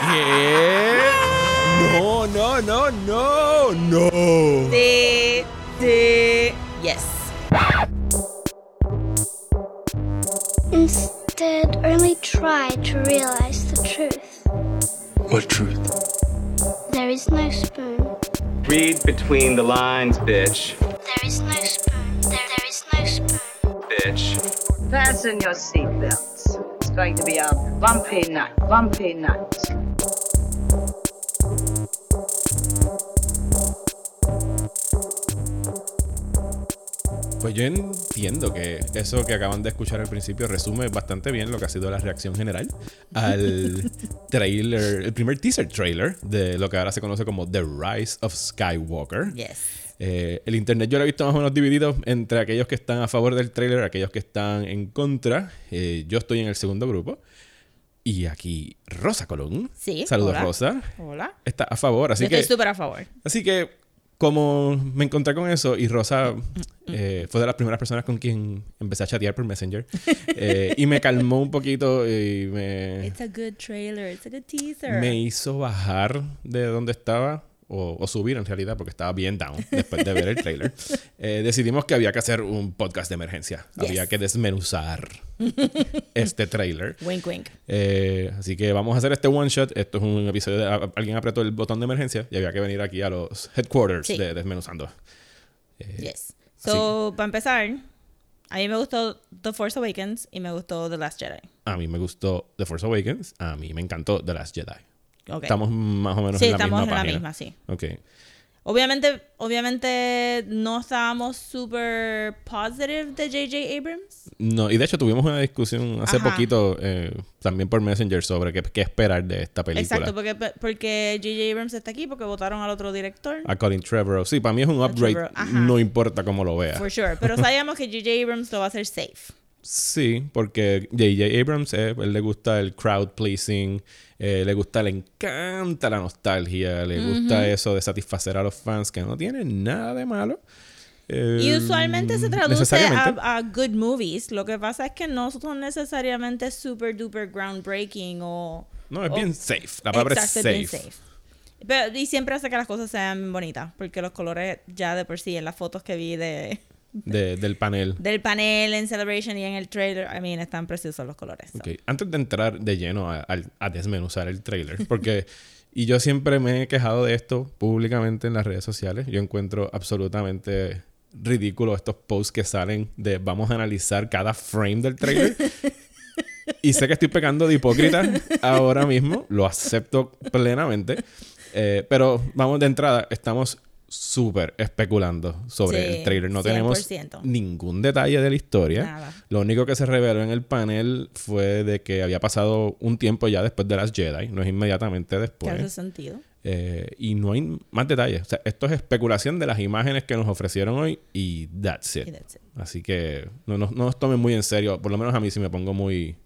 ¿Qué? No, no, no, no, no. Sí, sí, yes. Instead, only try to realize the truth. What truth? There is no spoon. Read between the lines, bitch. There is no spoon. There, there is no spoon. Bitch. Fasten your seatbelts. Going to be a bumpy night. Bumpy night. Pues yo entiendo que eso que acaban de escuchar al principio resume bastante bien lo que ha sido la reacción general al trailer, el primer teaser trailer de lo que ahora se conoce como The Rise of Skywalker. Yes. Eh, el internet yo lo he visto más o menos dividido entre aquellos que están a favor del trailer, aquellos que están en contra. Eh, yo estoy en el segundo grupo. Y aquí Rosa Colón. Sí, Saludos, hola. Rosa. Hola. Está a favor, así Yo que. estoy súper a favor. Así que, como me encontré con eso, y Rosa eh, fue de las primeras personas con quien empecé a chatear por Messenger, eh, y me calmó un poquito y me, It's a good trailer, it's a good teaser. me hizo bajar de donde estaba, o, o subir en realidad, porque estaba bien down después de ver el trailer. Eh, decidimos que había que hacer un podcast de emergencia. Yes. Había que desmenuzar este trailer. Wink, wink. Eh, así que vamos a hacer este one shot. Esto es un episodio de a- alguien apretó el botón de emergencia y había que venir aquí a los headquarters Sí. de Desmenuzando. Yes. So, para empezar, a mí me gustó The Force Awakens y me gustó The Last Jedi. A mí me gustó The Force Awakens. A mí me encantó The Last Jedi. Okay. Estamos más o menos sí, en la estamos misma en la misma, sí. Ok. Obviamente, obviamente no estábamos super positive de J.J. Abrams. No, y de hecho tuvimos una discusión hace Ajá. poquito eh, también por Messenger sobre qué, qué esperar de esta película. Exacto, porque, porque J.J. Abrams está aquí porque votaron al otro director. A Colin Trevorrow. Sí, para mí es un upgrade. No importa cómo lo vea. For sure. Pero sabíamos que J.J. Abrams lo va a hacer safe. Sí, porque J.J. Abrams, eh, él le gusta el crowd pleasing, eh, le gusta, le encanta la nostalgia, le gusta eso de satisfacer a los fans, que no tiene nada de malo. Eh, Y usualmente se traduce a, good movies. Lo que pasa es que no son necesariamente super duper groundbreaking o... No, es o- bien safe. La palabra Exacto, es bien safe. Pero, y siempre hace que las cosas sean bonitas, porque los colores ya de por sí, en las fotos que vi de, de- del panel. del panel en Celebration y en el trailer, I mean, están preciosos los colores. so. Ok, Antes de entrar de lleno a, al- a desmenuzar el trailer, porque. y yo siempre me he quejado de esto públicamente en las redes sociales. Yo encuentro absolutamente ridículo estos posts que salen de vamos a analizar cada frame del trailer. y sé que estoy pecando de hipócrita ahora mismo, lo acepto plenamente. Eh, pero vamos de entrada, estamos súper especulando sobre Sí, el trailer. No tenemos 100%. ningún detalle de la historia. Nada. Lo único que se reveló en el panel fue de que había pasado un tiempo ya después de las Jedi, no es inmediatamente Que después. hace sentido. Eh, y no hay más detalles. O sea, esto es especulación de las imágenes que nos ofrecieron hoy y that's it. Y that's it. Así que no, nos- no nos tomen muy en serio. Por lo menos a mí sí me pongo muy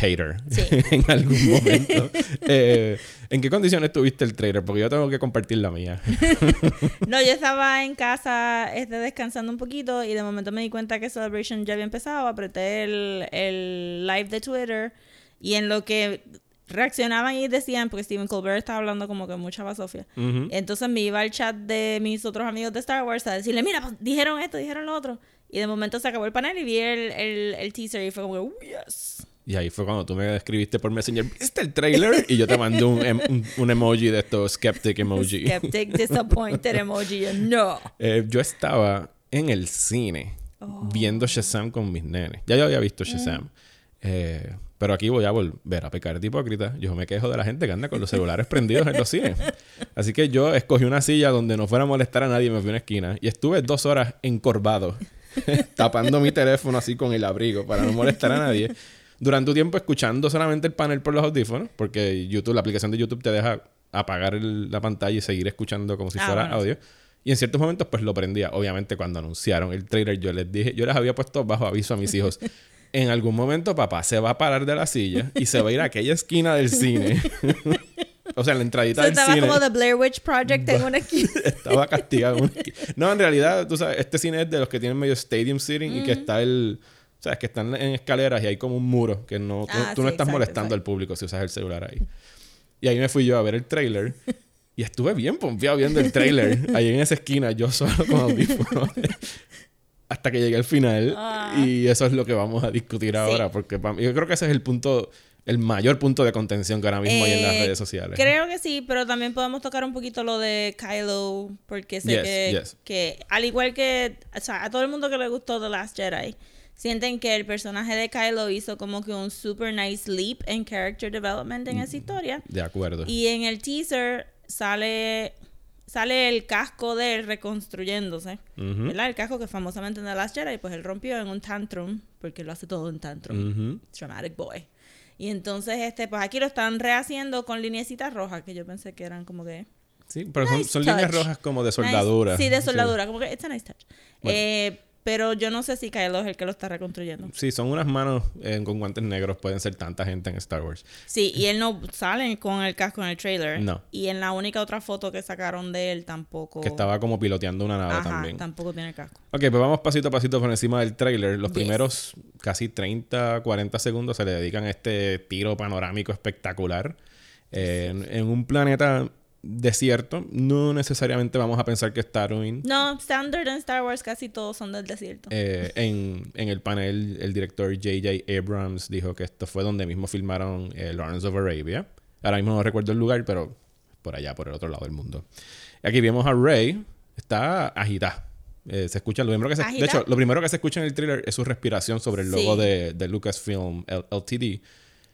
hater Sí. en algún momento. Eh, ¿En qué condiciones tuviste el trailer? Porque yo tengo que compartir la mía. No, yo estaba en casa este, descansando un poquito y de momento me di cuenta que Celebration ya había empezado. Apreté el, el live de Twitter y en lo que reaccionaban y decían, porque Stephen Colbert estaba hablando como que mucha basofia. Ujú. Entonces me iba al chat de mis otros amigos de Star Wars a decirle, mira, pues, dijeron esto, dijeron lo otro. Y de momento se acabó el panel y vi el, el, el teaser y fue como, "Oh, yes. Y ahí fue cuando tú me escribiste por Messenger, ¿viste el trailer? Y yo te mandé un, em- un, un emoji de estos skeptic emoji. Skeptic, disappointed emoji. No. Eh, yo estaba en el cine Oh. viendo Shazam con mis nenes. Ya yo había visto Mm. Shazam. Eh, pero aquí voy a volver a pecar de hipócrita. Yo me quejo de la gente que anda con los celulares prendidos en los cines. Así que yo escogí una silla donde no fuera a molestar a nadie me fui a una esquina. Y estuve dos horas encorvado, tapando mi teléfono así con el abrigo para no molestar a nadie. Durante un tiempo escuchando solamente el panel por los audífonos, porque YouTube, la aplicación de YouTube te deja apagar el- la pantalla y seguir escuchando como si Ah, fuera bueno, audio. Y en ciertos momentos, pues lo prendía. Obviamente, cuando anunciaron el trailer, yo les dije, yo les había puesto bajo aviso a mis hijos. En algún momento, papá se va a parar de la silla y se va a ir a aquella esquina del cine. o sea, en la entradita del estaba cine. como The Blair Witch Project en una esquina. Estaba castigado. en una esquina. No, en realidad, tú sabes, este cine es de los que tienen medio stadium seating y que está el, sabes que están en escaleras y hay como un muro que no tú, Ah, tú no sí, estás exacto, molestando exacto. al público si usas el celular ahí. Y ahí me fui yo a ver el trailer y estuve bien pompeado viendo el trailer ahí en esa esquina yo solo con audífonos hasta que llegué al final Ah. y eso es lo que vamos a discutir ahora porque para mí- yo creo que ese es el punto el mayor punto de contención que ahora mismo hay en las Eh, redes sociales. Creo que sí, pero también podemos tocar un poquito lo de Kylo, porque sé Yes, que, yes. que al igual que o sea, a todo el mundo que le gustó The Last Jedi, sienten que el personaje de Kylo hizo como que un super nice leap en character development en Mm. esa historia. De acuerdo. Y en el teaser sale sale el casco de él reconstruyéndose. Ujú. ¿Verdad? El casco que famosamente en The Last Jedi, pues él rompió en un tantrum, porque lo hace todo en tantrum. Ujú. Dramatic Boy. Y entonces, este, pues aquí lo están rehaciendo con lineecitas rojas, que yo pensé que eran como que... Sí, pero son, Nice son líneas rojas como de soldadura. Nice. Sí, de soldadura, como que it's a nice touch. Bueno. Eh, pero yo no sé si Kylo es el que lo está reconstruyendo. Sí, son unas manos eh, con guantes negros. Pueden ser tanta gente en Star Wars. Sí, y él no sale con el casco en el trailer. No. Y en la única otra foto que sacaron de él tampoco... Que estaba como piloteando una nave Ajá, también. tampoco tiene casco. Ok, pues vamos pasito a pasito por encima del trailer. Los Yes. primeros casi 30, 40 segundos se le dedican a este tiro panorámico espectacular. Eh, en, en un planeta desierto, no necesariamente vamos a pensar que es Tatooine. No, standard en Star Wars casi todos son del desierto. Eh, en, en el panel, el director J.J. Abrams dijo que esto fue donde mismo filmaron eh, Lawrence of Arabia. Ahora mismo no recuerdo el lugar, pero por allá, por el otro lado del mundo. Aquí vemos a Rey, está agitada. Eh, se escucha lo primero que se, de hecho, lo primero que se escucha en el thriller es su respiración sobre el logo Sí. de, de Lucasfilm L- LTD.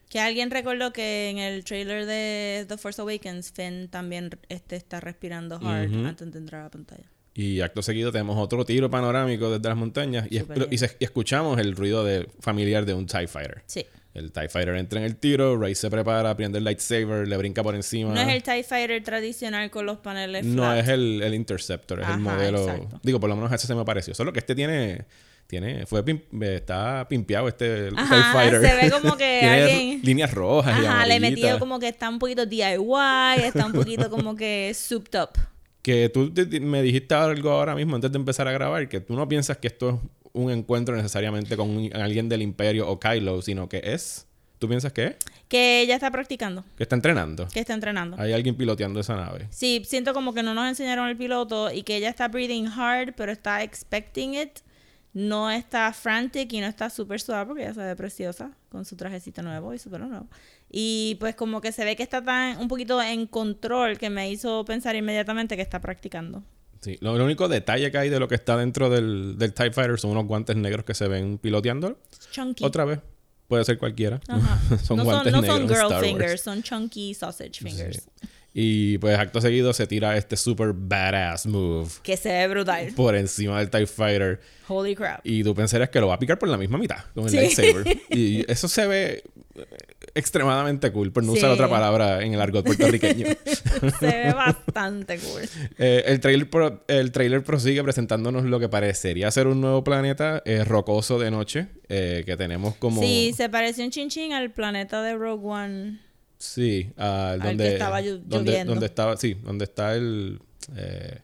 Que alguien recordó que en el trailer de The Force Awakens, Finn también este, está respirando hard Ujú. antes de entrar a la pantalla. Y acto seguido tenemos otro tiro panorámico desde las montañas y, es- y se- y escuchamos el ruido de, familiar de un TIE Fighter. Sí. El TIE Fighter entra en el tiro, Rey se prepara, prende el lightsaber, le brinca por encima. No es el TIE Fighter tradicional con los paneles No, flat. es el, el Interceptor, es el Ajá, modelo. exacto. Digo, por lo menos ese se me pareció. Solo que este tiene. Tiene fue pim- está pimpeado este Ajá, Fighter. se ve como que tiene alguien- líneas rojas y Ajá, le amarillitas. metió como que está un poquito DIY, está un poquito como que souped up. Que tú te- me dijiste algo ahora mismo antes de empezar a grabar, que tú no piensas que esto es un encuentro necesariamente con un- alguien del Imperio o Kylo, sino que es. ¿Tú piensas que es? Que ella está practicando, Que está entrenando. que está entrenando. Hay alguien piloteando esa nave. Sí, siento como que no nos enseñaron el piloto y que ella está breathing hard, pero está expecting it. No está frantic y no está súper suave porque ella se ve preciosa con su trajecito nuevo y su pelo nuevo. Y pues como que se ve que está tan un poquito en control que me hizo pensar inmediatamente que está practicando. Sí. Lo, lo único detalle que hay de lo que está dentro del, del TIE Fighter son unos guantes negros que se ven piloteando. Chunky. Otra vez. Puede ser cualquiera. Ajá. son no guantes son, no negros son girl fingers, son chunky sausage fingers. Sí. Y pues acto seguido se tira este super badass move Que se ve brutal. por encima del TIE Fighter. Holy crap. Y tú pensarías que lo va a picar por la misma mitad con el Sí. lightsaber. Y eso se ve eh, extremadamente cool, por no usar otra palabra en el argot puertorriqueño. se ve bastante cool. Eh, el, trailer pro- el trailer prosigue presentándonos lo que parecería ser un nuevo planeta eh, rocoso de noche, eh, que tenemos como... Sí, se pareció un chinchín al planeta de Rogue One. Sí, ah, Al donde, estaba donde, donde estaba, sí, donde está el, eh,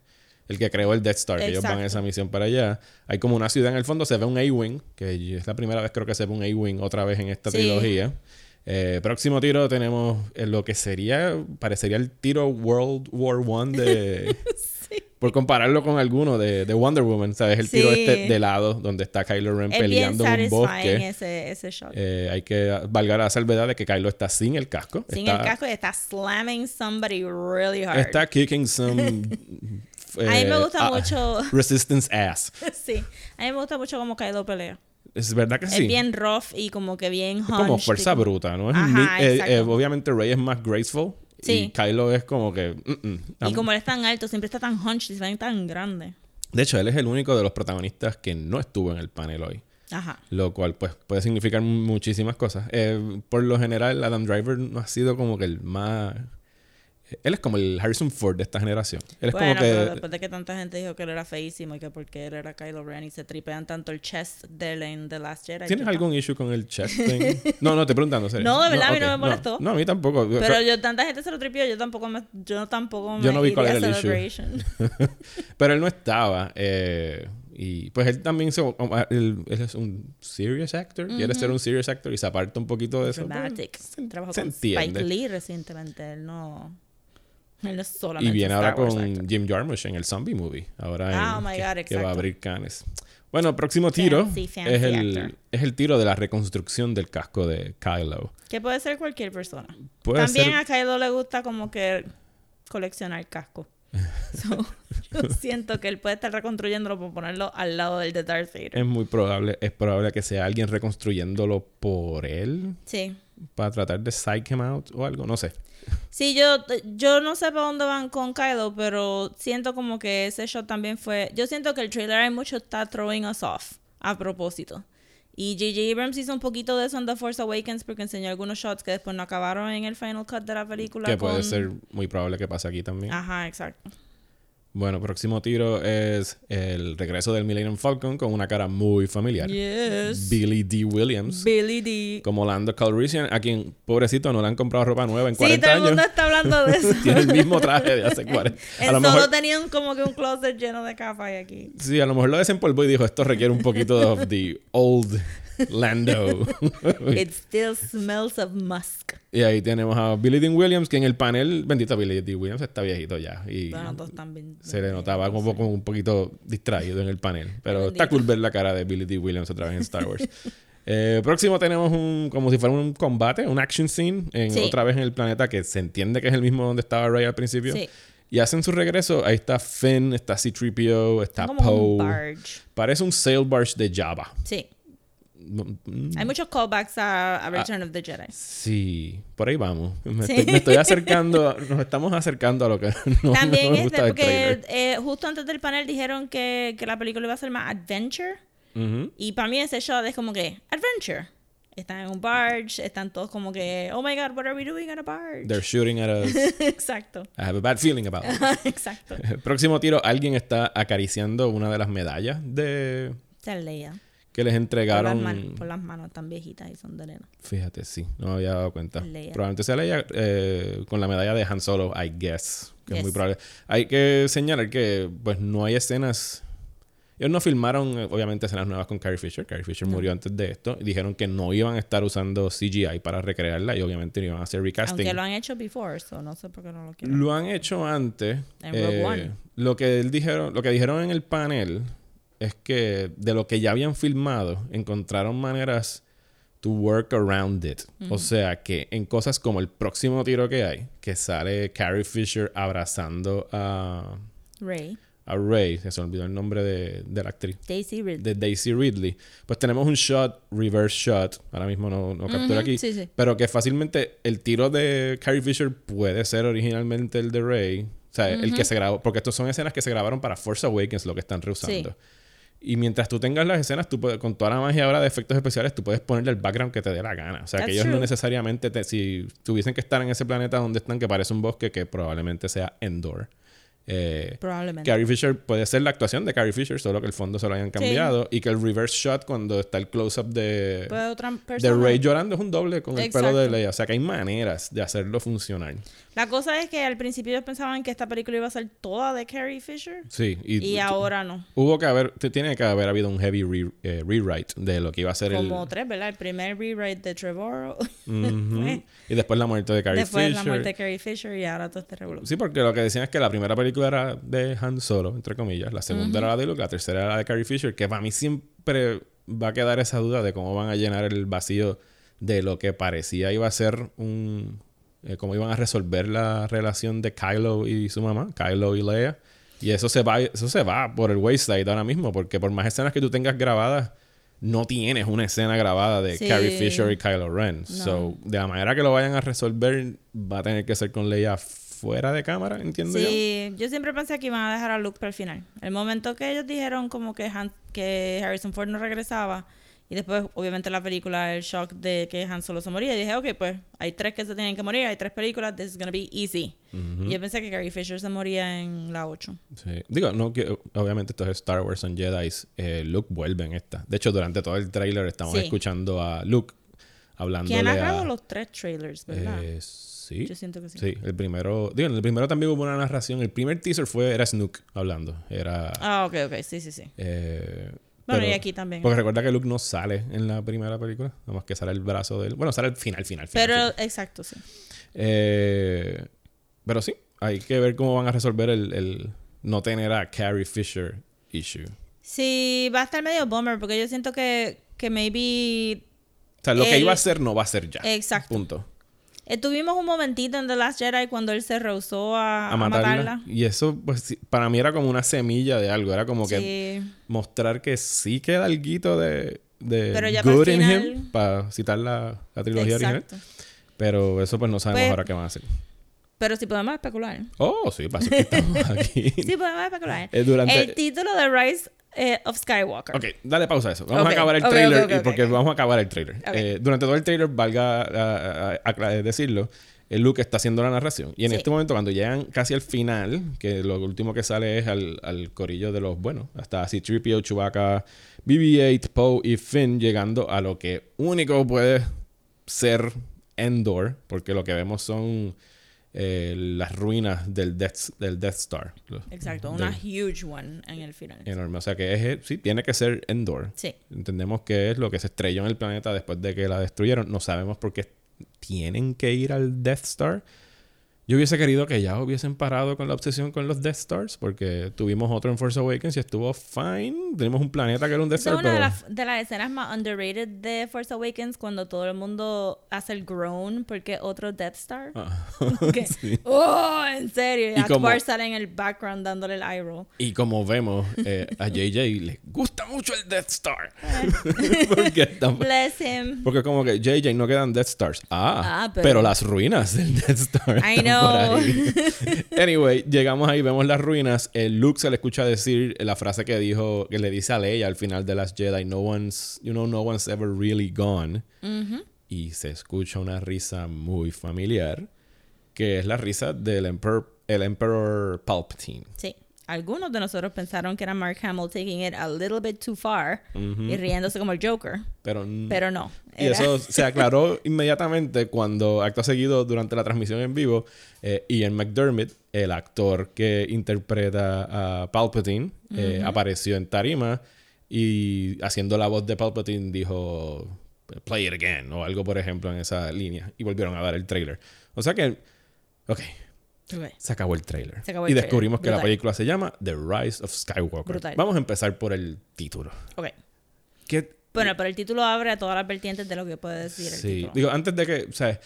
el que creó el Death Star, que ellos van a Exacto. esa misión para allá. Hay como una ciudad en el fondo, se ve un A-Wing, que es la primera vez creo que se ve un A-Wing otra vez en esta Sí. trilogía. Eh, próximo tiro tenemos eh, lo que sería, parecería el tiro World War One de... Por compararlo con alguno de, de Wonder Woman, ¿sabes? El tiro Sí. este de lado, donde está Kylo Ren Es peleando en un bosque. ese, ese shot. Eh, hay que valgar la salvedad de que Kylo está sin el casco. Sin está, el casco y está slamming somebody really hard. Está kicking some. A mí me gusta ah, mucho. Resistance ass. sí. A mí me gusta mucho como Kylo pelea. Es verdad que sí. Es bien rough y como que bien Es como hunched fuerza bruta, ¿no? Es Ajá, eh, eh, obviamente Rey es más graceful. Y Sí. Kylo es como que. mm, mm, Y como él es tan alto, siempre está tan hunched y tan grande. De hecho, él es el único de los protagonistas que no estuvo en el panel hoy. Ajá. Lo cual, pues, puede significar muchísimas cosas. Eh, por lo general, Adam Driver no ha sido como que el más. Él es como el Harrison Ford de esta generación. Él es bueno, como que. pero después de que tanta gente dijo que él era feísimo y que porque él era Kylo Ren y se tripean tanto el chest de él en The Last Jedi. ¿Tienes algún issue con el chest thing? No, no, te preguntando, serio. No, de verdad, a mí no me molestó. No, a mí tampoco. Pero yo, tanta gente se lo tripió, yo tampoco me, yo tampoco me Yo no vi cuál era el issue. Pero él no estaba. eh, Y pues él también se, él, él es un serious actor, quiere ser un serious actor y se aparta un poquito de eso. Dramatic. Pues, se- Trabajó se con entiende. Spike Lee recientemente. Él no. Él no es Y solamente. viene ahora Wars con actor. Jim Jarmusch en el Zombie Movie. Ahora Ah, en- oh my que, God, que va a abrir Cannes. Bueno, próximo tiro Fancy, fancy es, el, es el tiro de la reconstrucción del casco de Kylo. Que puede ser cualquier persona. Puede También ser- a Kylo le gusta como que coleccionar casco. So, yo siento que él puede estar reconstruyéndolo por ponerlo al lado del de Darth Vader. Es muy probable, es probable que sea alguien reconstruyéndolo por él Sí. Para tratar de psych him out o algo, no sé. Sí, yo, yo no sé para dónde van con Kylo, pero siento como que ese shot también fue... Yo siento que el trailer hay mucho está throwing us off a propósito. Y J.J. Abrams hizo un poquito de eso en The Force Awakens porque enseñó algunos shots que después no acabaron en el final cut de la película. Que puede ser muy probable que pase aquí también. Ajá, exacto. Bueno, próximo tiro es el regreso del Millennium Falcon con una cara muy familiar. Yes. Billy D. Williams. Billy D. como Lando Calrissian, a quien, pobrecito, no le han comprado ropa nueva en Sí, 40 todo el años. mundo está hablando de eso. Tiene el mismo traje de hace 40. A Él lo solo mejor, tenían como que un closet lleno de capas aquí. sí, a lo mejor lo desempolvó y dijo, esto requiere un poquito de the old Lando. It still smells of musk. y ahí tenemos a Billy Dean Williams, que en el panel, bendito Billy Dean Williams, está viejito ya. Y Bueno, todos también. se le notaba como, como un poquito distraído en el panel. Pero Bendito. está cool ver la cara de Billy D. Williams otra vez en Star Wars. Eh, próximo tenemos un como si fuera un combate, un action scene, en, Sí. otra vez en el planeta que se entiende que es el mismo donde estaba Rey al principio. Sí. Y hacen su regreso. Ahí está Finn, está C-3PO, está Poe. Parece un sail barge de Java. Sí. Mm, Hay muchos callbacks a, Ah. a Return of the Jedi. Sí, por ahí vamos. Me, Sí. estoy, me estoy acercando, nos estamos acercando a lo que no, También no me este, gusta del porque trailer. eh, justo antes del panel dijeron que, que la película iba a ser más adventure. Y para mí ese shot es como que, adventure. Están en un barge, están todos como que, oh my god, what are we doing on a barge? They're shooting at us. Exacto. I have a bad feeling about it. Exacto. Próximo tiro, alguien está acariciando una de las medallas de es Leia. Que les Por las, entregaron. por las manos tan viejitas y son de nena. Fíjate, sí, no me había dado cuenta. Leia. Probablemente sea Leia eh, con la medalla de Han Solo, I guess. Que es muy probable. Hay que señalar que pues no hay escenas. Ellos no filmaron, eh, obviamente, escenas nuevas con Carrie Fisher. Carrie Fisher murió antes de esto. Y dijeron que no iban a estar usando CGI para recrearla. Y obviamente no iban a hacer recasting. Aunque lo han hecho before, so no sé por qué no lo quieren. Lo han hecho antes. En Rogue Eh, One. Lo que él dijeron, lo que dijeron en el panel es que de lo que ya habían filmado, encontraron maneras to work around it. O sea que en cosas como el próximo tiro que hay, que sale Carrie Fisher abrazando a, Rey. a Ray, se me olvidó el nombre de, de la actriz Daisy Ridley. de Daisy Ridley, pues tenemos un shot, reverse shot, ahora mismo no, no captura aquí, sí, sí. pero que fácilmente el tiro de Carrie Fisher puede ser originalmente el de Rey, o sea, el que se grabó, porque estos son escenas que se grabaron para Force Awakens, lo que están reusando. Sí. Y mientras tú tengas las escenas, tú puedes, con toda la magia ahora de efectos especiales, tú puedes ponerle el background que te dé la gana. O sea, que ellos no necesariamente, te- si tuviesen que estar en ese planeta donde están, que parece un bosque, que probablemente sea Endor. Eh, Probablemente. Carrie Fisher puede ser la actuación de Carrie Fisher, solo que el fondo se lo hayan cambiado. Y que el reverse shot, cuando está el close-up de, de. Rey llorando, es un doble con el pelo de. Leia. O sea que hay maneras de hacerlo funcionar. La cosa es que al principio ellos pensaban que esta película iba a ser toda de Carrie Fisher. Sí, y, Y ahora no. hubo que haber, tiene que haber habido un heavy re- eh, rewrite de lo que iba a ser Como el. tres, ¿verdad? El primer rewrite de Trevor. Y después la muerte de Carrie Después Fisher. la muerte de Carrie Fisher y ahora todo este revolución. Sí, porque lo que decían es que la primera película era de Han Solo, entre comillas. La segunda era la de Luke, la tercera era la de Carrie Fisher, que para mí siempre va a quedar esa duda de cómo van a llenar el vacío de lo que parecía iba a ser un... eh, cómo iban a resolver la relación de Kylo y su mamá, Kylo y Leia. Y eso se va, eso se va por el wayside ahora mismo, porque por más escenas que tú tengas grabadas, no tienes una escena grabada de Sí. Carrie Fisher y Kylo Ren. So, de la manera que lo vayan a resolver, va a tener que ser con Leia fuera de cámara, entiendo yo. Sí, yo siempre pensé que iban a dejar a Luke para el final. El momento que ellos dijeron como que, Han- que Harrison Ford no regresaba y después obviamente la película, el shock de que Han Solo se moría, y dije, ok, pues hay tres que se tienen que morir, hay tres películas, this is gonna be easy. Y yo pensé que Carrie Fisher se moría en la 8. Sí. Digo, no que obviamente esto es Star Wars and Jedi. Eh, Luke vuelve en esta. De hecho, durante todo el tráiler estamos Sí. escuchando a Luke hablando ¿Quién ha narrado los tres trailers, verdad? Eh, sí. Yo siento que sí. Sí, el primero... Digo, en el primero también hubo una narración. El primer teaser fue... Era Snook hablando. Era... Ah, ok, ok, sí, sí, sí. eh, Bueno, y aquí también. Porque recuerda que Luke no sale en la primera película. Nada más que sale el brazo de él. Bueno, sale al final, final, final. Pero, final. exacto, sí. Eh, pero sí, hay que ver cómo van a resolver el, el no tener a Carrie Fisher issue. Sí, va a estar medio bummer porque yo siento que, que maybe... O sea, lo que iba a ser no va a ser ya. Exacto. Punto. Eh, tuvimos un momentito en The Last Jedi cuando él se rehusó a, A a matarla. Y eso, pues, para mí era como una semilla de algo. Era como que mostrar que sí queda algo de, de Pero ya para good el in final- him. Para citar la, la trilogía original. Pero eso, pues, no sabemos Pues- ahora qué van a hacer. Pero sí podemos especular. Oh, sí, para eso que estamos aquí. Sí podemos especular. Eh, durante- El título de Rise eh, of Skywalker. Ok, dale pausa a eso. Vamos a acabar el trailer y porque vamos a acabar el trailer. Eh, durante todo el trailer, valga a- a- a- a decirlo, el Luke está haciendo la narración. Y en Sí. este momento, cuando llegan casi al final, que lo último que sale es al, al corillo de los buenos, hasta C-3PO, Chewbacca, BB-8, Poe y Finn, llegando a lo que único puede ser Endor, porque lo que vemos son eh, las ruinas del Death, del Death Star. Exacto, del- una huge one en el final. enorme. O sea que es, sí, tiene que ser Endor. Sí. Entendemos que es lo que se estrelló en el planeta después de que la destruyeron. No sabemos por qué tienen que ir al Death Star. Yo hubiese querido que ya hubiesen parado con la obsesión con los Death Stars, porque tuvimos otro en Force Awakens y estuvo fine. Tenemos un planeta que era un Death Esa es Star, una de pero... las, de las escenas más underrated de Force Awakens cuando todo el mundo hace el groan porque otro Death Star. Ah. Sí. Oh, en serio. Y como- sale en el background dándole el eye roll. Y como vemos, eh, a JJ le gusta mucho el Death Star. Eh. porque, Bless him. porque como que JJ no quedan Death Stars. Ah, Ah, pero... pero- las ruinas del Death Star. I están por know. ahí. anyway, llegamos ahí, vemos las ruinas. El Luke se le escucha decir la frase que dijo, que le dice a Leia al final de las Jedi, no one's, you know, no one's ever really gone. Y se escucha una risa muy familiar, que es la risa del Emperor, el Emperor Palpatine. Sí. Algunos de nosotros pensaron que era Mark Hamill taking it a little bit too far y riéndose como el Joker. Pero, Pero no. Y eso se aclaró inmediatamente cuando, acto seguido, durante la transmisión en vivo, eh, Ian McDermott, el actor que interpreta a Palpatine, eh, apareció en tarima y haciendo la voz de Palpatine dijo play it again o algo por ejemplo en esa línea y volvieron a dar el trailer. O sea que, ok, Ok. se acabó el trailer. Y el descubrimos trailer. que la película se llama The Rise of Skywalker. Brutal. Vamos a empezar por el título. Ok. ¿Qué, Bueno, pero el título abre a todas las vertientes de lo que puede decir el Sí, título. digo, antes de que, o sea,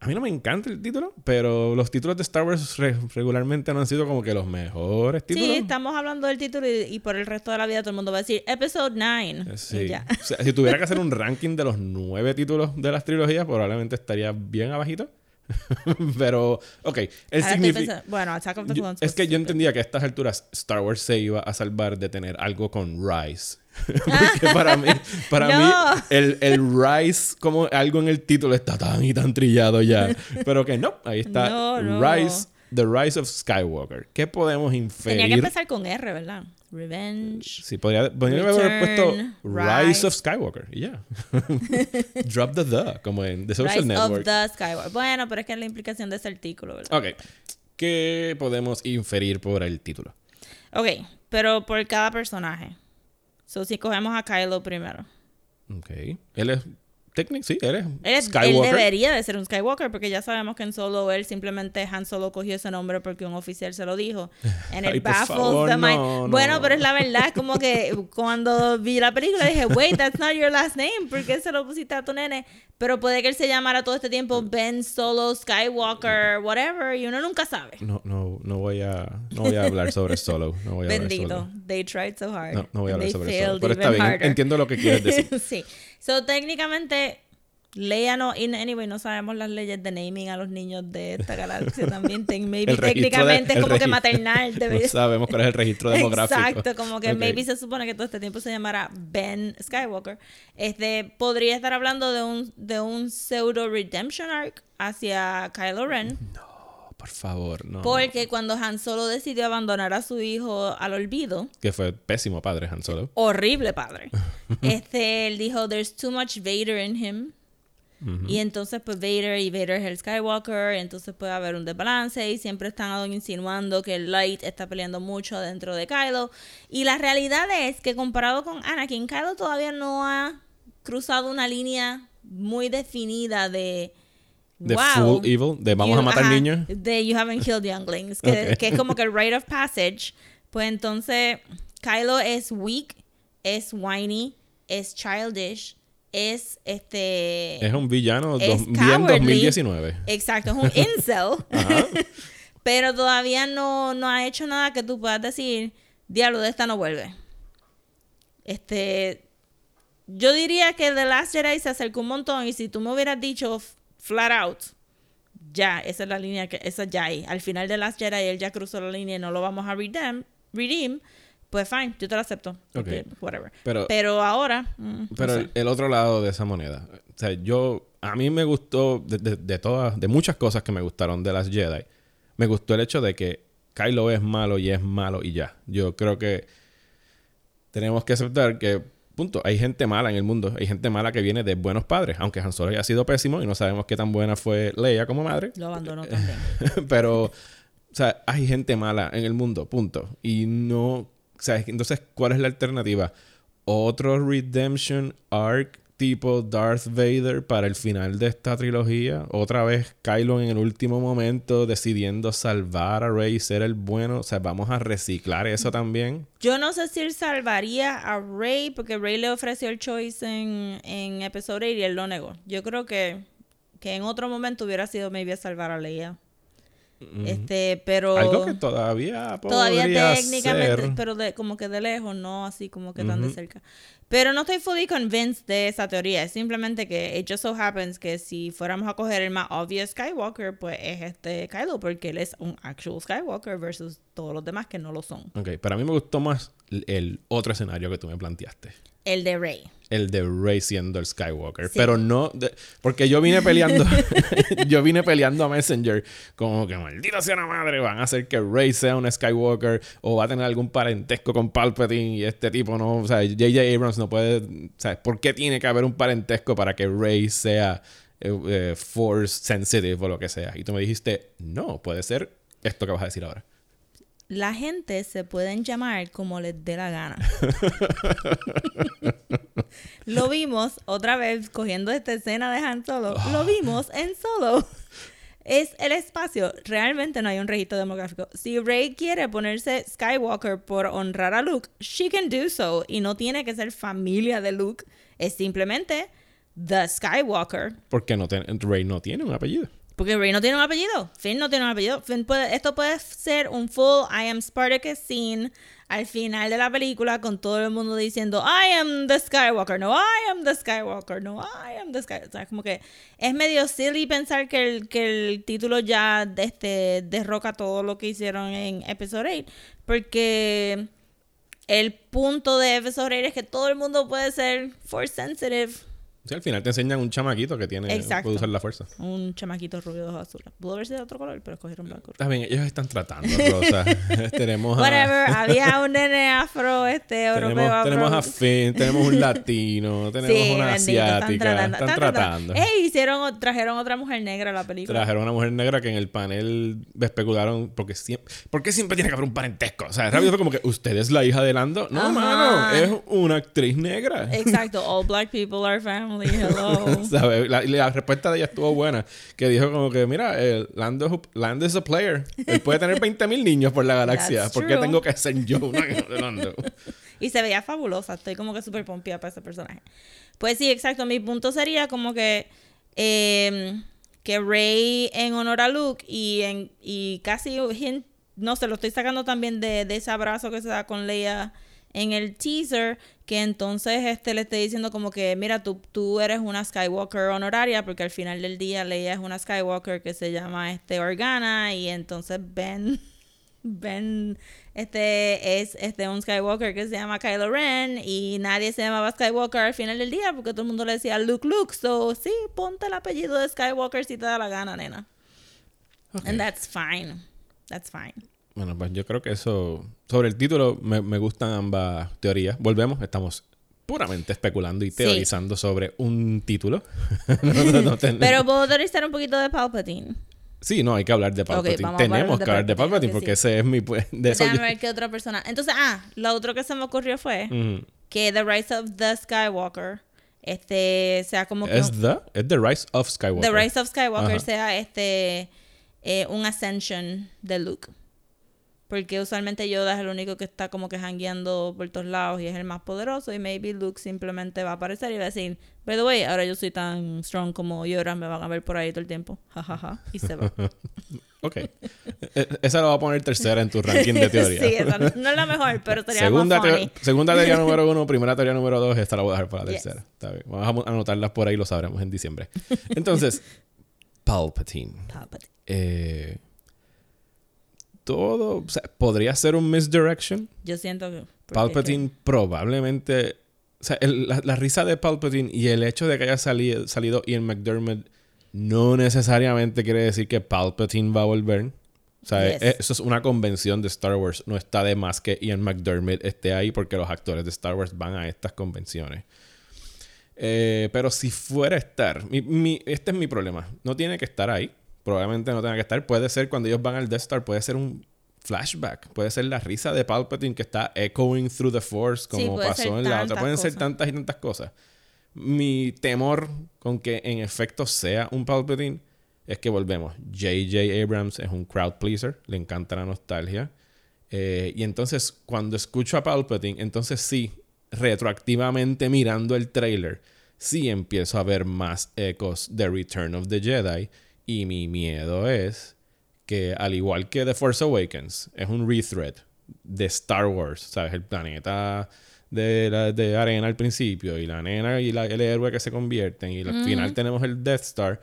a mí no me encanta el título, pero los títulos de Star Wars re- regularmente no han sido como que los mejores títulos. Sí, estamos hablando del título y, y por el resto de la vida todo el mundo va a decir Episode 9. Eh, Sí. ya. O sea, si tuviera que hacer un ranking de los nueve títulos de las trilogías, probablemente estaría bien abajito. pero, ok, el Ahora estoy significado... pensando- bueno, Attack of the Yo- Clones. es que pues, yo entendía que a estas alturas Star Wars se iba a salvar de tener algo con Rise. Ah. Porque para mí, para No. mí el, el Rise como algo en el título está tan y tan trillado ya. Pero que no, ahí está No, no. Rise, The Rise of Skywalker. ¿Qué podemos inferir? Tenía que empezar con R, ¿verdad? Revenge. Sí, podría, podría haber puesto Rise Rise. of Skywalker y ya. Drop the the, como en The Social Rise Network. of the Skywalker. Bueno, pero es que es la implicación de ese artículo, ¿verdad? Ok. ¿Qué podemos inferir por el título? Ok, pero por cada personaje. So, si cogemos a Kylo primero. Ok. Él es. Técnico, sí, él es. Él, es- él Skywalker. debería de ser un Skywalker porque ya sabemos que en Solo él simplemente Han Solo cogió ese nombre porque un oficial se lo dijo. En el baffles favor, the mind. no, no. Bueno, pero es la verdad, como que cuando vi la película dije, wait, that's not your last name, ¿por qué se lo pusiste a tu nene? Pero puede que él se llamara todo este tiempo Ben Solo Skywalker, whatever, y uno nunca sabe. No, no, no voy a, no voy a hablar sobre Solo. No voy a Bendito. Solo. They tried so hard. No, no voy a hablar sobre Solo. Pero está bien, harder. entiendo lo que quieres decir. sí. So, técnicamente, Leia no, in anyway, no sabemos las leyes de naming a los niños de esta galaxia también. Maybe de- técnicamente es como que maternal. No debería- sabemos cuál es el registro demográfico. Exacto, como que maybe se supone que todo este tiempo se llamará Ben Skywalker. Este podría estar hablando de un, de un pseudo redemption arc hacia Kylo Ren. Oh, por favor, no. Porque cuando Han Solo decidió abandonar a su hijo al olvido, Que fue pésimo padre, Han Solo. horrible padre. Este, él dijo, there's too much Vader in him. Y entonces, pues Vader y Vader es el Skywalker. Entonces puede haber un desbalance. Y siempre están insinuando que el Light está peleando mucho dentro de Kylo. Y la realidad es que comparado con Anakin, Kylo todavía no ha cruzado una línea muy definida de. De wow, full evil, de vamos you- a matar ajá, niños. De you haven't killed younglings. Que, es como que el rite of passage. Pues entonces, Kylo es weak, es whiny, es childish, es este. Es un villano Es dos- bien cowardly. 2019. Exacto, es un incel. Pero todavía no, no ha hecho nada que tú puedas decir, diablo, de esta no vuelve. Este. Yo diría que The Last Jedi se acercó un montón y si tú me hubieras dicho flat out, ya, esa es la línea que, esa ya hay. Al final de Last Jedi él ya cruzó la línea y no lo vamos a redeem, redeem pues fine, yo te lo acepto. porque, Whatever. Pero- Pero ahora, mm, no Pero sé. el otro lado de esa moneda. O sea, yo. A mí me gustó. De, de- de todas. De muchas cosas que me gustaron de las Jedi. Me gustó el hecho de que Kylo es malo y es malo y ya. Yo creo que. Tenemos que aceptar que. Punto. Hay gente mala en el mundo. Hay gente mala que viene de buenos padres. Aunque Han Solo haya sido pésimo y no sabemos qué tan buena fue Leia como madre. lo abandonó también. Pero, o sea, hay gente mala en el mundo, punto. Y no, o sea, entonces, ¿cuál es la alternativa? Otro redemption arc tipo Darth Vader para el final de esta trilogía. Otra vez Kylo en el último momento decidiendo salvar a Rey y ser el bueno. O sea, vamos a reciclar eso también. Yo no sé si él salvaría a Rey porque Rey le ofreció el choice en, en episodio 8 y él lo negó. Yo creo que, que en otro momento hubiera sido maybe a salvar a Leia. Este, pero Algo que todavía todavía técnicamente, ser. pero de, como que de lejos, no así como que tan de cerca. Pero no estoy fully convinced de esa teoría. Es simplemente que it just so happens que si fuéramos a coger el más obvious Skywalker, pues es este Kylo, porque él es un actual Skywalker versus todos los demás que no lo son. Ok, para mí me gustó más el- el otro escenario que tú me planteaste. El de Rey. el de Rey siendo el Skywalker. Sí. Pero no. de- porque yo vine peleando. yo vine peleando a Messenger. Como que maldita sea la madre. Van a hacer que Rey sea un Skywalker. O va a tener algún parentesco con Palpatine. Y este tipo no. O sea, J.J. Abrams no puede. O sea, ¿por qué tiene que haber un parentesco para que Rey sea eh, eh, Force sensitive o lo que sea? Y tú me dijiste, no, puede ser esto que vas a decir ahora. La gente se pueden llamar como les dé la gana. lo vimos otra vez cogiendo esta escena de Han Solo. Lo vimos en Solo. Es el espacio. Realmente no hay un registro demográfico. Si Rey quiere ponerse Skywalker por honrar a Luke, she can do so. Y no tiene que ser familia de Luke. Es simplemente The Skywalker. Porque no Rey no tiene un apellido. Porque Rey no tiene un apellido. Finn no tiene un apellido. Finn puede- esto puede ser un full I am Spartacus scene al final de la película con todo el mundo diciendo I am the Skywalker, no, I am the Skywalker, no, I am the Skywalker. O sea, como que es medio silly pensar que el, que el título ya de este, derroca todo lo que hicieron en Episode 8. Porque el punto de Episode 8 es que todo el mundo puede ser force sensitive. O sea, al final te enseñan un chamaquito que tiene, Exacto. puede usar la fuerza. Un chamaquito rubio de ojos azules. Pudo sido de otro color, pero escogieron blanco. Está bien, ellos están tratando, Rosa. tenemos a, Whatever, había un nene afro, este, europeo tenemos, afro. tenemos a Finn, tenemos un latino, tenemos Sí, una bendito, asiática. Están, tratando. Ey, hicieron, trajeron otra mujer negra a la película. Trajeron una mujer negra que en el panel especularon porque siempre, ¿por qué siempre tiene que haber un parentesco? O sea, rápido fue como que usted es la hija de Lando. No, Ajá. mano, es una actriz negra. Exacto, all black people are family, hello. ¿Sabes? La, la respuesta de ella estuvo buena. Que dijo como que, mira, eh, Lando, es un- Lando es a player. Él puede tener 20.000 niños por la galaxia. ¿Por qué tengo que ser yo una de Lando? Y se veía fabulosa. Estoy como que súper pompeada para ese personaje. Pues sí, exacto. Mi punto sería como que. eh, que Rey en honor a Luke y, en, y casi. hint- No sé, lo estoy sacando también de, de ese abrazo que se da con Leia en el teaser. Que entonces este le esté diciendo como que, mira, tú, tú eres una Skywalker honoraria, porque al final del día Leia es una Skywalker que se llama este Organa. Y entonces Ben. Ben este es este un Skywalker que se llama Kylo Ren y nadie se llamaba Skywalker al final del día porque todo el mundo le decía Luke Luke. So, sí, ponte el apellido de Skywalker si te da la gana, nena. And that's fine. That's fine. Bueno, pues yo creo que eso. Sobre el título, me, me gustan ambas teorías. Volvemos, estamos puramente especulando y Sí. teorizando sobre un título. No, no, no ten- Pero puedo teorizar un poquito de Palpatine. Sí, no, hay que hablar de Palpatine. Tenemos de que hablar de Palpatine, porque sí. ese es mi... pues, De eso Déjame yo- ver qué otra persona. Entonces, ah, lo otro que se me ocurrió fue que The Rise of the Skywalker este sea como que Es the, es the Rise of Skywalker. The Rise of Skywalker Ajá. sea este eh, un ascension de Luke. Porque usualmente Yoda es el único que está como que jangueando por todos lados y es el más poderoso. Y maybe Luke simplemente va a aparecer y va a decir, by the way, ahora yo soy tan strong como Yoda, me van a ver por ahí todo el tiempo. Ja, ja, ja. Y se va. Ok. E- Esa la va a poner tercera en tu ranking de teoría. sí, esa no, no es la mejor, pero sería segunda, más funny. segunda teoría número uno, primera teoría número dos, esta la voy a dejar para la Yes. tercera. Está bien. Vamos a anotarlas por ahí, lo sabremos en diciembre. Entonces, Palpatine. Palpatine. Eh, todo, o sea, podría ser un misdirection. Yo siento que... Palpatine probablemente, o sea, el- la, la risa de Palpatine y el hecho de que haya salido, salido Ian McDermott no necesariamente quiere decir que Palpatine va a volver. O sea, Yes. eh, eso es una convención de Star Wars. No está de más que Ian McDermott esté ahí porque los actores de Star Wars van a estas convenciones. Eh, pero si fuera a estar, mi- mi- este es mi problema. No tiene que estar ahí. Probablemente no tenga que estar. Puede ser cuando ellos van al Death Star, puede ser un flashback. Puede ser la risa de Palpatine que está echoing through the Force, como pasó en la otra. Pueden ser tantas y tantas cosas. Mi temor con que en efecto sea un Palpatine es que volvemos. J.J. Abrams es un crowd pleaser, le encanta la nostalgia. Eh, y entonces, cuando escucho a Palpatine, entonces sí, retroactivamente mirando el trailer, sí empiezo a ver más ecos de Return of the Jedi. Y mi miedo es que, al igual que The Force Awakens, es un rethread de Star Wars, ¿sabes? El planeta de, la- de arena al principio y la nena y la- el héroe que se convierten y al final tenemos el Death Star.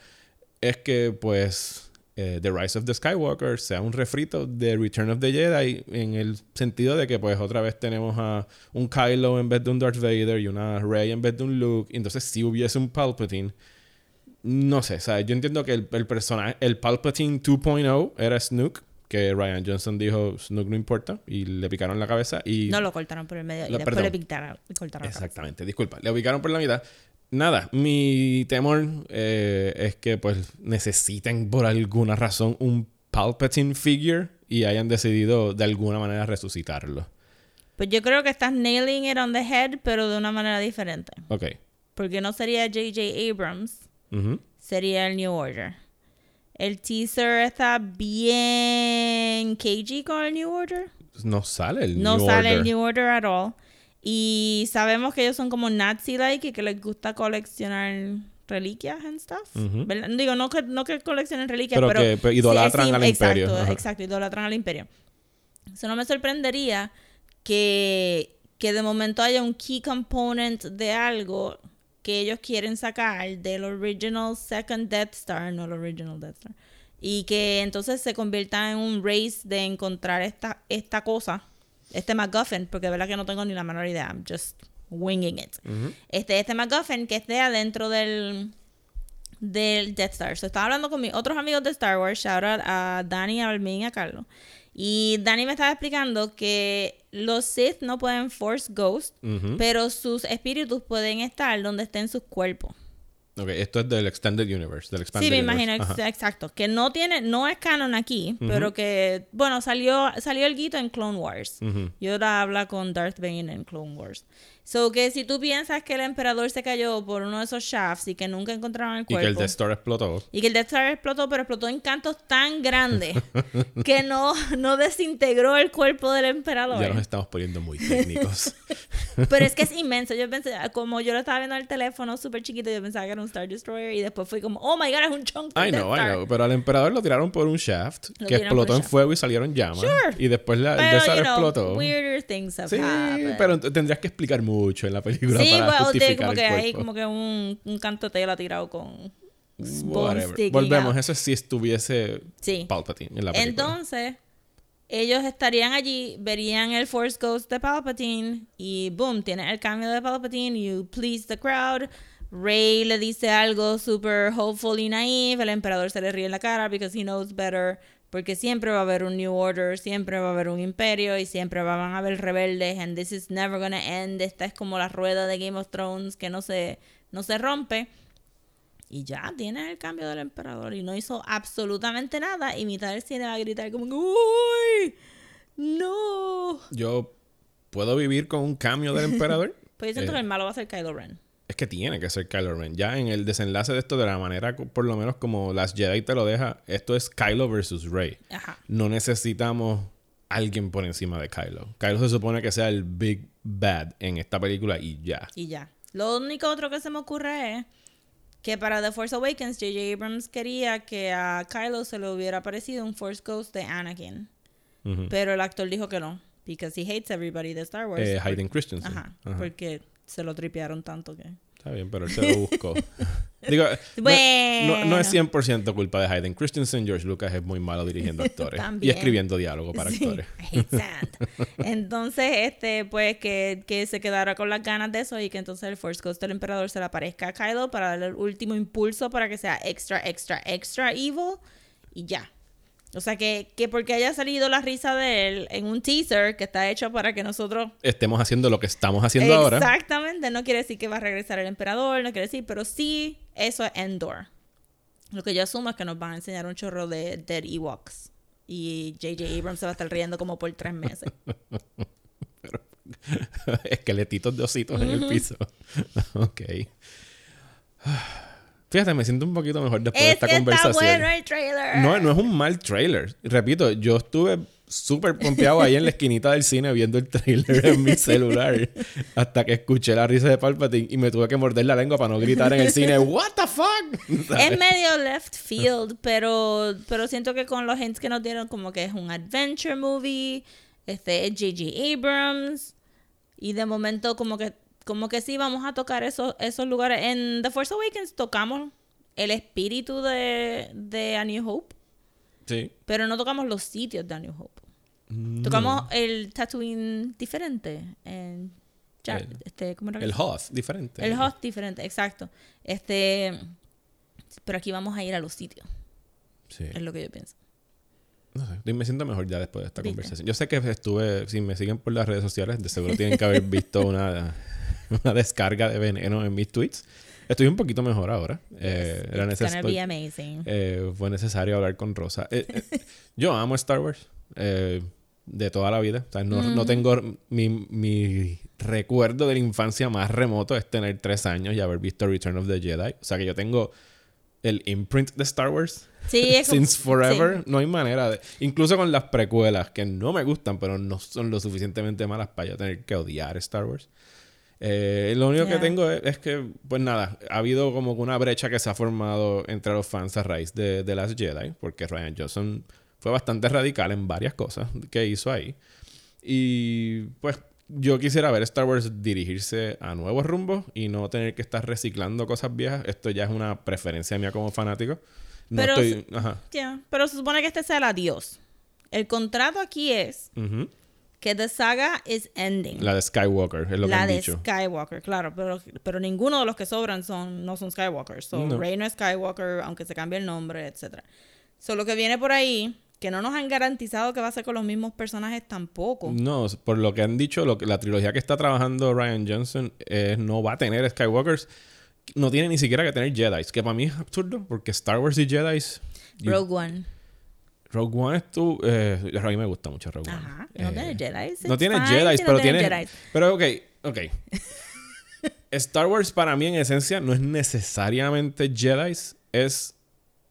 Es que, pues, eh, The Rise of the Skywalker sea un refrito de Return of the Jedi en el sentido de que, pues, otra vez tenemos a un Kylo en vez de un Darth Vader y una Rey en vez de un Luke. Entonces, si hubiese un Palpatine, no sé, ¿sabes? Yo entiendo que el, el personaje, el Palpatine 2.0 era Snook, que Ryan Johnson dijo Snook no importa y le picaron la cabeza y... No lo cortaron por el medio y Lo- después perdón. le pintaron, la. Exactamente, disculpa, le ubicaron por la mitad. Nada, mi temor eh, es que pues necesiten por alguna razón un Palpatine figure y hayan decidido de alguna manera resucitarlo. Pues yo creo que estás nailing it on the head, pero de una manera diferente. Ok. Porque no sería J.J. Abrams, Sería el New Order. El teaser está bien cagey con el New Order. No sale el No New sale Order. el New Order at all. Y sabemos que ellos son como Nazi-like y que les gusta coleccionar reliquias and stuff. ¿verdad? Digo, no que, no que coleccionen reliquias, Pero pero... que, pues, idolatran al exacto, imperio. Ajá. Exacto, idolatran al imperio. Eso no me sorprendería que, que de momento haya un key component de algo que ellos quieren sacar del original Second Death Star, no el original Death Star, y que entonces se convierta en un race de encontrar esta, esta cosa, este MacGuffin, porque de verdad que no tengo ni la menor idea, I'm just winging it. Este, este MacGuffin que esté adentro del, del Death Star. So, estaba hablando con mis otros amigos de Star Wars, shout out a Dani, a Almin y a Carlos. Y Dani me estaba explicando que los Sith no pueden Force Ghost, pero sus espíritus pueden estar donde estén sus cuerpos. Ok, esto es del Extended Universe. Del Expanded Sí, me imagino, ex- exacto. Que no tiene, no es canon aquí, pero que, bueno, salió, salió el guito en Clone Wars. Ujú. Yoda habla con Darth Bane en Clone Wars. So que si tú piensas que el emperador se cayó por uno de esos shafts y que nunca encontraron el Y cuerpo. que el Death Star explotó. Y que el Death Star explotó, pero explotó en cantos tan grandes que no, no desintegró el cuerpo del emperador. Ya nos estamos poniendo muy técnicos. Pero es que es inmenso. Yo pensé, como yo lo estaba viendo en el teléfono súper chiquito, yo pensaba que era un Star Destroyer y después fui como, oh my god, es un chunk I Death know, I Star. know. Pero al emperador lo tiraron por un shaft Lo que explotó en fuego y salieron llamas. Sure. Y después la, el Pero, Death Star you know, explotó. weirder things have Sí, happened. pero tendrías que explicar mucho en la película Sí, para well, de- justificar como el que hay cuerpo. como que un, un canto de tela tirado con Volvemos, out. eso es si estuviese Sí. Palpatine en la película. Entonces, ellos estarían allí, verían el Force Ghost de Palpatine y boom, tiene el cambio de Palpatine, you please the crowd. Rey le dice algo super hopeful y naive, el emperador se le ríe en la cara because he knows better Porque siempre va a haber un New Order, siempre va a haber un imperio y siempre van a haber rebeldes. And this is never gonna end. Esta es como la rueda de Game of Thrones que no se, no se rompe. Y ya tiene el cambio del emperador. Y no hizo absolutamente nada. Y mitad del cine va a gritar como, ¡Uy! ¡No! Yo puedo vivir con un cambio del emperador. Pues yo siento Eh. que el malo va a ser Kylo Ren. Es que tiene que ser Kylo Ren. Ya en el desenlace de esto, de la manera, por lo menos como las Jedi te lo deja, esto es Kylo versus Rey. Ajá. No necesitamos alguien por encima de Kylo. Kylo se supone que sea el big bad en esta película y ya. Y ya. Lo único otro que se me ocurre es que para The Force Awakens, J.J. Abrams quería que a Kylo se le hubiera parecido un Force Ghost de Anakin. Pero el actor dijo que no. Because he hates everybody de Star Wars. Eh, Hayden Christensen. Ajá, Ajá. Porque se lo tripearon tanto que. Está bien, pero él se lo buscó. Digo, no- Bueno. no, no es 100% culpa de Hayden Christensen. George Lucas es muy malo dirigiendo actores y escribiendo diálogo para Sí, actores. That. Entonces, este, pues que, que se quedara con las ganas de eso y que entonces el Force Ghost del Emperador se le aparezca a Kylo para darle el último impulso para que sea extra, extra, extra evil y ya. O sea que, que porque haya salido la risa de él en un teaser que está hecho para que nosotros Estemos haciendo lo que estamos haciendo ahora. Exactamente, no quiere decir que va a regresar el emperador, no quiere decir, pero sí, eso es Endor. Lo que yo asumo es que nos van a enseñar un chorro de Dead Ewoks. Y J.J. Abrams se va a estar riendo como por tres meses. Esqueletitos de ositos en el piso. ok. Fíjate, me siento un poquito mejor después de es esta que está conversación. bueno el trailer. No, no es un mal trailer. Repito, yo estuve súper pompeado ahí en la esquinita del cine viendo el trailer en mi celular hasta que escuché la risa de Palpatine y me tuve que morder la lengua para no gritar en el cine What the fuck? Es medio left field, pero, pero siento que con los hints que nos dieron, como que es un adventure movie, este es J.J. Abrams, y de momento como que, como que sí vamos a tocar esos, esos lugares. En The Force Awakens tocamos el espíritu de, de A New Hope, Sí. pero no tocamos los sitios de A New Hope. Tocamos el Tatooine diferente. En, ya- El- este, ¿cómo era El Hoth, diferente. el host diferente, exacto. Este, pero aquí vamos a ir a los sitios, Sí. es lo que yo pienso. No sé, me siento mejor ya después de esta ¿Viste? conversación. Yo sé que estuve, si me siguen por las redes sociales, de seguro tienen que haber visto una, una descarga de veneno en mis tweets. Estoy un poquito mejor ahora. Eh, era necesario. Eh, fue necesario hablar con Rosa. Eh, yo amo Star Wars de toda la vida. O sea, no, no tengo mi, mi recuerdo de la infancia más remoto es tener tres años y haber visto Return of the Jedi. O sea que yo tengo el imprint de Star Wars Sí, es since forever. sí. No hay manera de. Incluso con las precuelas que no me gustan, pero no son lo suficientemente malas para yo tener que odiar Star Wars. Eh, lo único que Yeah. tengo es, es que, pues nada, ha habido como que una brecha que se ha formado entre los fans a raíz de, de las Jedi, porque Ryan Johnson fue bastante radical en varias cosas que hizo ahí. Y pues yo quisiera ver Star Wars dirigirse a nuevos rumbos y no tener que estar reciclando cosas viejas. Esto ya es una preferencia mía como fanático. No Pero estoy. Ajá. Ya, Pero se supone que este sea el adiós. El contrato aquí es Ujú. Que the saga is ending. La de Skywalker, es lo que La han de dicho. Skywalker, claro, pero, pero ninguno de los que sobran son, no son Skywalker. So, No. Rey no es Skywalker, aunque se cambie el nombre, etc. So, lo que viene por ahí, que no nos han garantizado que va a ser con los mismos personajes tampoco. No, por lo que han dicho, lo que, la trilogía que está trabajando Ryan Johnson eh, no va a tener Skywalkers. No tiene ni siquiera que tener Jedi. Que para mí es absurdo, porque Star Wars y Jedi. Rogue One. Rogue One es tu. Eh, a mí me gusta mucho Rogue One. Ajá. No Eh, tiene Jedi. No tiene Jedi, no pero tiene. Jedis. Pero ok, ok. Star Wars para mí en esencia no es necesariamente Jedi, es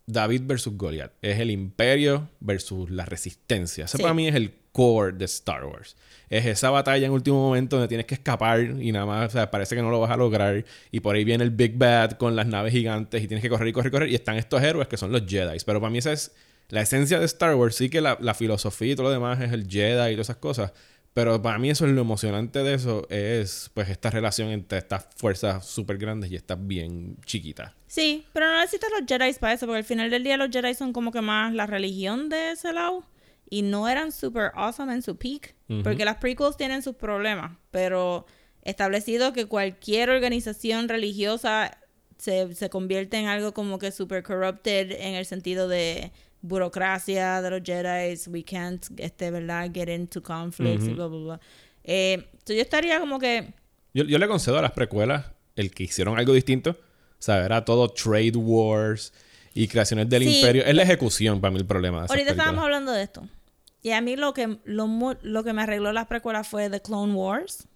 David versus Goliath. Es el imperio versus la resistencia. Sí. para mí es el core de Star Wars. Es esa batalla en último momento donde tienes que escapar y nada más, o sea, parece que no lo vas a lograr. Y por ahí viene el Big Bad con las naves gigantes y tienes que correr y correr y correr. Y están estos héroes que son los Jedi. Pero para mí esa es la esencia de Star Wars. Sí que la, la filosofía y todo lo demás es el Jedi y todas esas cosas. Pero para mí eso es lo emocionante de eso, es pues esta relación entre estas fuerzas súper grandes y estas bien chiquitas. Sí, pero no necesitas los Jedi para eso, porque al final del día los Jedi son como que más la religión de ese lado. Y no eran super awesome en su peak. Porque las prequels tienen sus problemas. Pero establecido que cualquier organización religiosa se, se convierte en algo como que super corrupted en el sentido de burocracia de los Jedi, we can't, este, ¿verdad? Get into conflicts y bla, bla, bla. Eh, entonces yo estaría como que... Yo, yo le concedo a las precuelas el que hicieron algo distinto. O sea, era todo trade wars y creaciones del Sí. imperio. Es la ejecución para mí el problema de Ahorita películas. estábamos hablando de esto. Y a mí lo que, lo, lo que me arregló las precuelas fue The Clone Wars.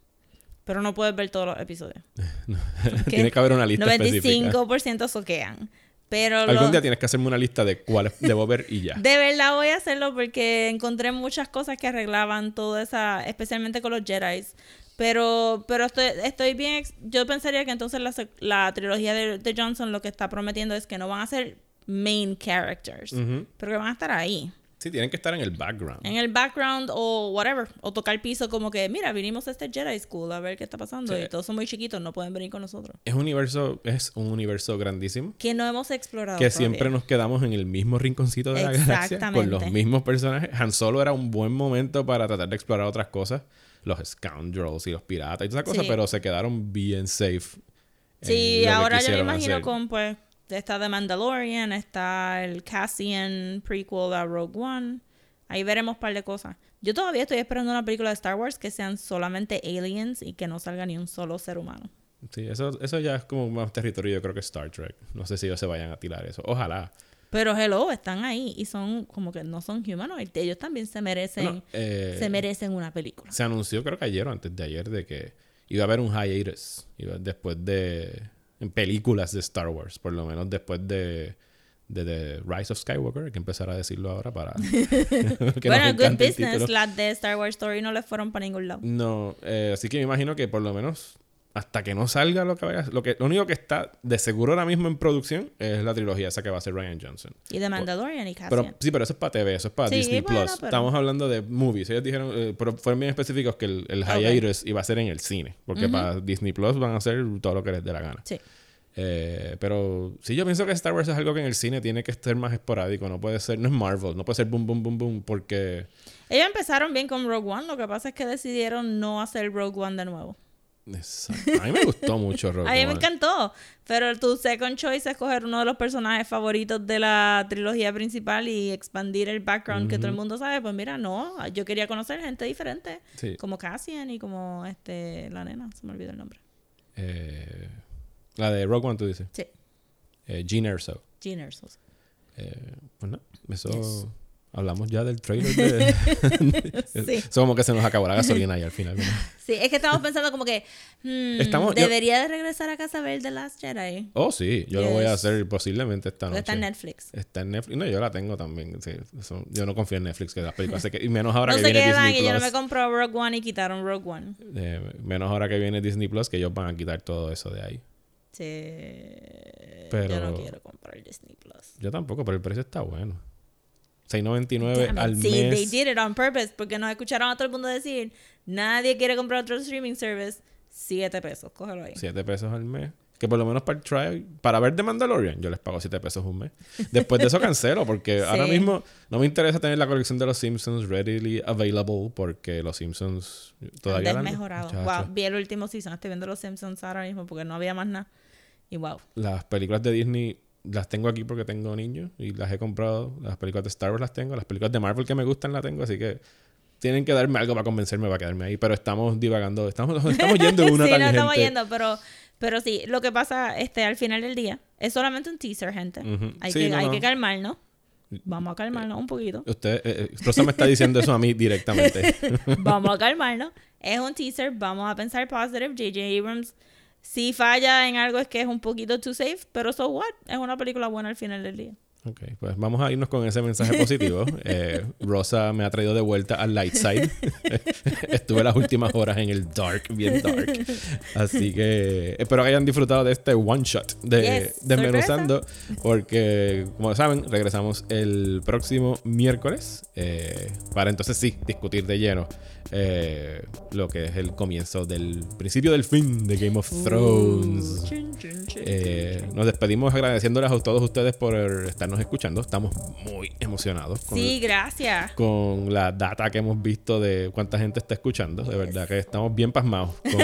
Pero no puedes ver todos los episodios. Tiene que haber una lista específica. 95% soquean. Pero Algún lo- día tienes que hacerme una lista de cuáles debo ver y ya. de verdad voy a hacerlo porque encontré muchas cosas que arreglaban toda esa, especialmente con los Jedi. Pero, pero estoy, estoy bien. Yo pensaría que entonces la, la trilogía de, de Johnson lo que está prometiendo es que no van a ser main characters, pero que van a estar ahí. Sí, tienen que estar en el background. en el background o whatever, o tocar piso como que, mira, vinimos a este Jedi School a ver qué está pasando Sí. y todos son muy chiquitos, no pueden venir con nosotros. Es un universo, es un universo grandísimo. Que no hemos explorado. Que todavía. siempre nos quedamos en el mismo rinconcito de la galaxia con los mismos personajes. Han Solo era un buen momento para tratar de explorar otras cosas, los scoundrels y los piratas y todas esas cosas, Sí. pero se quedaron bien safe. Sí, ahora yo me imagino hacer. con pues está The Mandalorian, está el Cassian prequel a Rogue One. Ahí veremos un par de cosas. Yo todavía estoy esperando una película de Star Wars que sean solamente aliens y que no salga ni un solo ser humano. Sí, eso, eso ya es como más territorio, yo creo que Star Trek. No sé si ellos se vayan a tirar eso. Ojalá. Pero hello, están ahí y son como que no son humanoids. Ellos también se merecen, eh, se merecen una película. se anunció, creo que ayer o antes de ayer, de que iba a haber un hiatus iba- después de. En películas de Star Wars, por lo menos después de. de The Rise of Skywalker, hay que empezar a decirlo ahora para. que bueno, good business. Las de Star Wars Story no les fueron para ningún lado. No, eh, así que me imagino que por lo menos hasta que no salga lo que vaya. Lo, que, lo único que está de seguro ahora mismo en producción es la trilogía esa que va a hacer Ryan Johnson. Y de Mandalorian y Pero, Cassian. sí, pero eso es para TV, eso es para Sí, Disney bueno, Plus. pero- Estamos hablando de movies. Ellos dijeron, eh, pero fueron bien específicos que el, el hiatus iba a ser en el cine. Porque para Disney Plus van a hacer todo lo que les dé la gana. Sí. Eh, pero sí, yo pienso que Star Wars es algo que en el cine tiene que ser más esporádico. No puede ser, no es Marvel, no puede ser boom, boom, boom, boom. Porque Ellos empezaron bien con Rogue One. Lo que pasa es que decidieron no hacer Rogue One de nuevo. Exacto. a mí me gustó mucho Rogue A mí me encantó. Pero tu second choice es coger uno de los personajes favoritos de la trilogía principal y expandir el background que todo el mundo sabe. Pues mira, no. Yo quería conocer gente diferente. Sí. Como Cassian y como este la nena. Se me olvidó el nombre. Eh, la de Rogue One, tú dices. Sí. Eh, Gene Erso. Gene Erso. Eh, pues no, eso Yes. Hablamos ya del trailer de... Sí. Como que se nos acabó la gasolina ahí al final. ¿no? Sí, es que estamos pensando como que hmm, Estamos- yo- debería de regresar a casa a ver The Last Jedi. Oh, sí, yo lo voy a hacer posiblemente esta noche. está en Netflix. Está en Netflix. No, yo la tengo también. sí, eso- yo no confío en Netflix, que las películas que- Y menos ahora No que viene Disney y yo no Plus. me compró Rogue One y quitaron Rogue One. Eh, menos ahora que viene Disney Plus, que ellos van a quitar todo eso de ahí. Sí. Pero- Yo no quiero comprar Disney Plus. Yo tampoco, pero el precio está bueno. 6.99 Damn it. al Sí, they mes. did it on purpose porque nos escucharon a todo el mundo decir, nadie quiere comprar otro streaming service, 7 pesos, cógelo ahí. 7 pesos al mes. Que por lo menos para el trial, para ver The Mandalorian, yo les pago 7 pesos un mes. Después de eso cancelo, porque ahora Sí. mismo no me interesa tener la colección de los Simpsons readily available, porque los Simpsons todavía Han. Muchacho, Wow, vi el último season, estoy viendo los Simpsons ahora mismo porque no había más nada. Y wow. Las películas de Disney las tengo aquí porque tengo niños y las he comprado. Las películas de Star Wars las tengo. Las películas de Marvel que me gustan las tengo, así que tienen que darme algo para convencerme para quedarme ahí. Pero estamos divagando, estamos, estamos yendo en una sí, no tangente. estamos yendo, pero, pero sí, lo que pasa este, al final del día es solamente un teaser, gente. Ujú. Hay, Sí, que, no, hay no. que calmarnos. Vamos a calmarnos un poquito. Usted, eh, eh, Rosa me está diciendo eso a mí directamente. Vamos a calmarnos. Es un teaser, vamos a pensar positive. J.J. Abrams, si falla en algo es que es un poquito too safe, pero so what? Es una película buena al final del día. Ok, pues vamos a irnos con ese mensaje positivo. Eh, Rosa me ha traído de vuelta al light side. Estuve las últimas horas en el dark, bien dark. Así que espero que hayan disfrutado de este one shot de Yes, Desmenuzando. Porque, como saben, regresamos el próximo miércoles eh, para entonces sí discutir de lleno eh, lo que es el comienzo del principio del fin de Game of Thrones. Chun, chun. Eh, nos despedimos agradeciéndoles a todos ustedes por estarnos escuchando. Estamos muy emocionados con, Sí, gracias. con la data que hemos visto de cuánta gente está escuchando. De verdad que estamos bien pasmados con,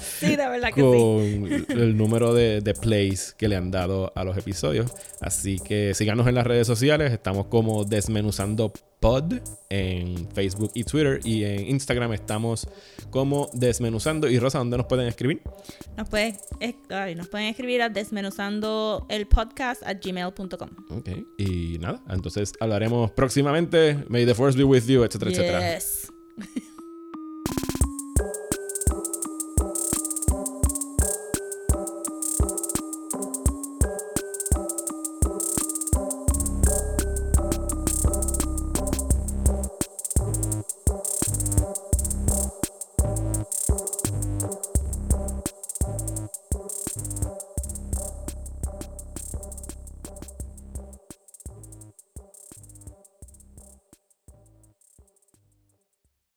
Sí, de verdad que sí. con el número de, de plays que le han dado a los episodios. Así que síganos en las redes sociales. Estamos como Desmenuzando Pod en Facebook y Twitter. Y en Instagram estamos como Desmenuzando. Y Rosa, ¿dónde nos pueden escribir? Nos, pueden, es- ay, nos pueden escribir a desmenuzando el podcast a gmail.com. Ok. Y nada, entonces hablaremos próximamente. May the force be with you, etcétera, etcétera. Yes.